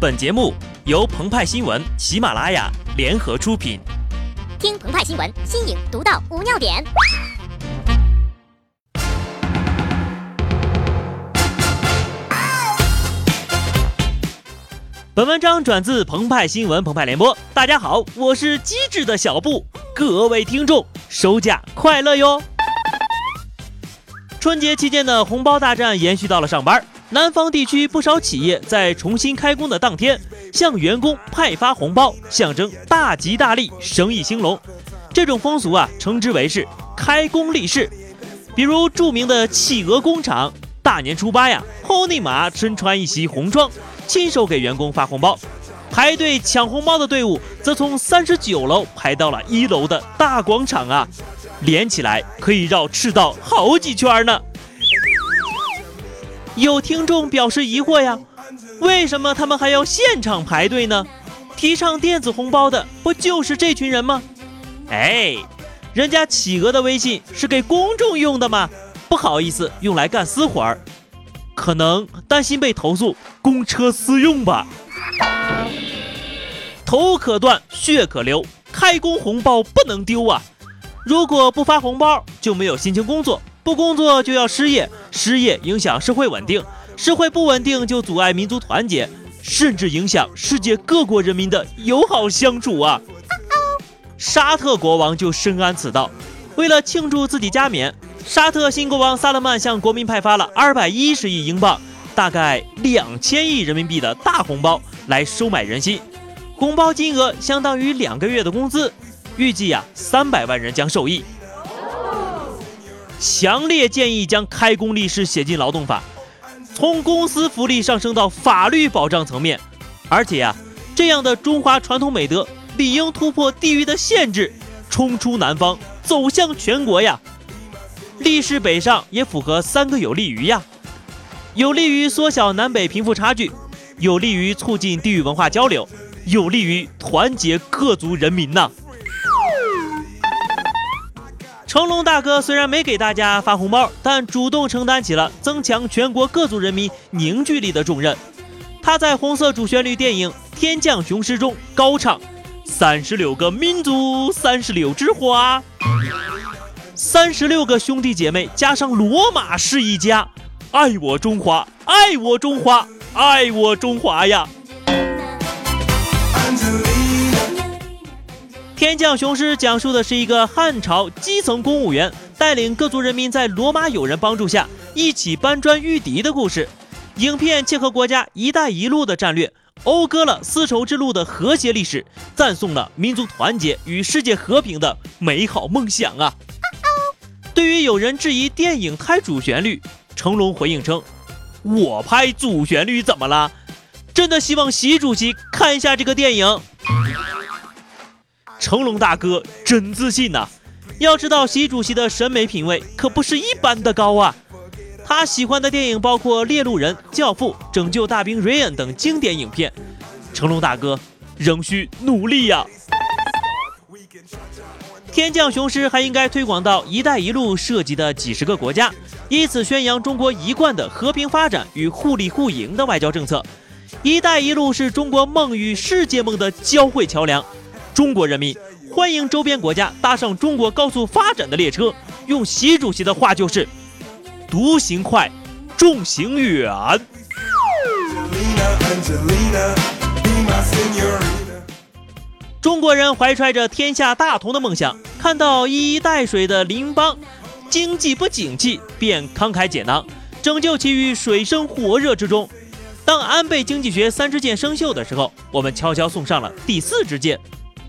本节目由澎湃新闻、喜马拉雅联合出品。听澎湃新闻，新颖独到，无尿点。本文章转自澎湃新闻《澎湃联播。大家好，我是机智的小布，各位听众，收假快乐哟！春节期间的红包大战延续到了上班。南方地区不少企业在重新开工的当天，向员工派发红包，象征大吉大利、生意兴隆。这种风俗啊，称之为是开工立誓。比如著名的企鹅工厂，大年初八呀，后内马身穿一袭红装，亲手给员工发红包。排队抢红包的队伍，则从三十九楼排到了一楼的大广场啊，连起来可以绕赤道好几圈呢。有听众表示疑惑呀，为什么他们还要现场排队呢？提倡电子红包的不就是这群人吗？哎，人家企鹅的微信是给公众用的吗？不好意思，用来干私活儿，可能担心被投诉公车私用吧。头可断，血可流，开工红包不能丢啊！如果不发红包，就没有心情工作。不工作就要失业，失业影响社会稳定，社会不稳定就阻碍民族团结，甚至影响世界各国人民的友好相处啊！沙特国王就深谙此道，为了庆祝自己加冕，沙特新国王萨勒曼向国民派发了二百一十亿英镑，大概两千亿人民币的大红包来收买人心，红包金额相当于两个月的工资，预计呀三百万人将受益。强烈建议将开工立誓写进劳动法，从公司福利上升到法律保障层面。而且呀，这样的中华传统美德理应突破地域的限制，冲出南方，走向全国呀！立誓北上也符合三个有利于呀：有利于缩小南北贫富差距，有利于促进地域文化交流，有利于团结各族人民呐！成龙大哥虽然没给大家发红包，但主动承担起了增强全国各族人民凝聚力的重任。他在红色主旋律电影《天降雄狮》中高唱：“三十六个民族，三十六枝花，三十六个兄弟姐妹加上罗马是一家，爱我中华，爱我中华，爱我中华呀！”《天降雄狮》讲述的是一个汉朝基层公务员带领各族人民在罗马友人帮助下一起搬砖御敌的故事。影片切合国家“一带一路”的战略，讴歌了丝绸之路的和谐历史，赞颂了民族团结与世界和平的美好梦想啊！对于有人质疑电影拍主旋律，成龙回应称：“我拍主旋律怎么了？真的希望习主席看一下这个电影。”成龙大哥真自信呐！要知道，习主席的审美品味可不是一般的高啊。他喜欢的电影包括《猎鹿人》《教父》《拯救大兵瑞恩》等经典影片。成龙大哥仍需努力呀！天降雄狮还应该推广到“一带一路”涉及的几十个国家，以此宣扬中国一贯的和平发展与互利互赢的外交政策。“一带一路”是中国梦与世界梦的交汇桥梁。中国人民欢迎周边国家搭上中国高速发展的列车。用习主席的话就是：“独行快，众行远。”中国人怀揣着天下大同的梦想，看到一衣带水的邻邦经济不景气，便慷慨解囊，拯救其于水深火热之中。当安倍经济学三支箭生锈的时候，我们悄悄送上了第四支箭。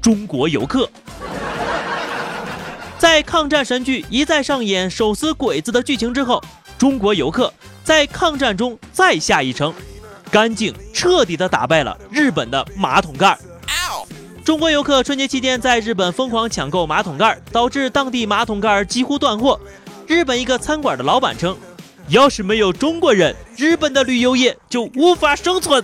中国游客在抗战神剧一再上演手撕鬼子的剧情之后，中国游客在抗战中再下一城，干净彻底的打败了日本的马桶盖。中国游客春节期间在日本疯狂抢购马桶盖，导致当地马桶盖几乎断货。日本一个餐馆的老板称，要是没有中国人，日本的旅游业就无法生存。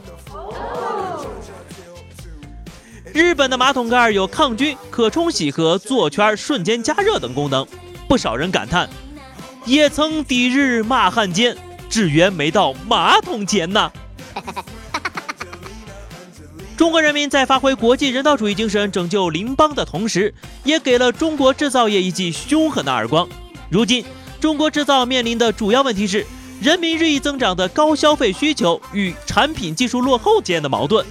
日本的马桶盖有抗菌、可冲洗和坐圈瞬间加热等功能，不少人感叹：“也曾抵日骂汉奸，只缘没到马桶前呐。”中国人民在发挥国际人道主义精神拯救邻邦的同时，也给了中国制造业一记凶狠的耳光。如今，中国制造面临的主要问题是人民日益增长的高消费需求与产品技术落后间的矛盾。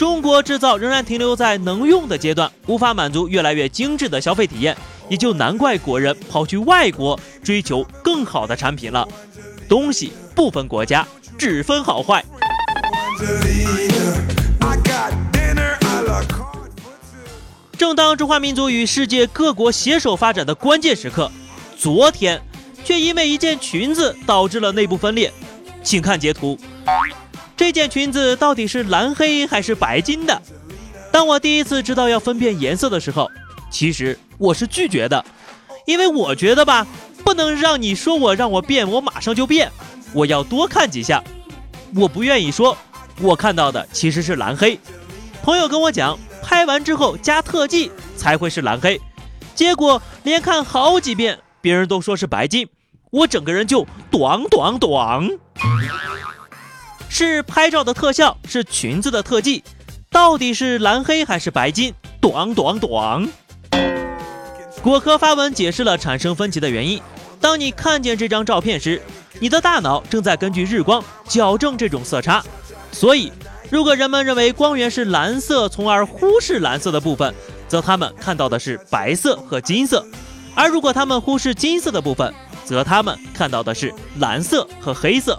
中国制造仍然停留在能用的阶段，无法满足越来越精致的消费体验，也就难怪国人跑去外国追求更好的产品了。东西不分国家，只分好坏。正当中华民族与世界各国携手发展的关键时刻，昨天却因为一件裙子导致了内部分裂。请看截图，这件裙子到底是蓝黑还是白金的？当我第一次知道要分辨颜色的时候，其实我是拒绝的，因为我觉得吧，不能让你说我让我变，我马上就变，我要多看几下。我不愿意说，我看到的其实是蓝黑。朋友跟我讲。拍完之后加特技才会是蓝黑，结果连看好几遍，别人都说是白金，我整个人就短短短。是拍照的特效，是裙子的特技，到底是蓝黑还是白金？短短短。果壳发文解释了产生分歧的原因。当你看见这张照片时，你的大脑正在根据日光矫正这种色差，所以。如果人们认为光源是蓝色，从而忽视蓝色的部分，则他们看到的是白色和金色；而如果他们忽视金色的部分，则他们看到的是蓝色和黑色。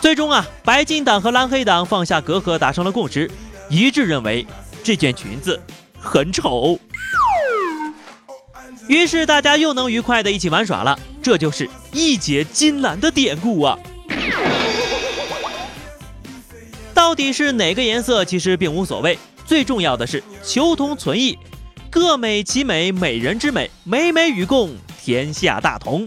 最终啊，白金党和蓝黑党放下隔阂，达成了共识，一致认为这件裙子很丑。于是大家又能愉快的一起玩耍了，这就是义结金兰的典故啊。到底是哪个颜色，其实并无所谓，最重要的是求同存异，各美其美，美人之美，美美与共，天下大同。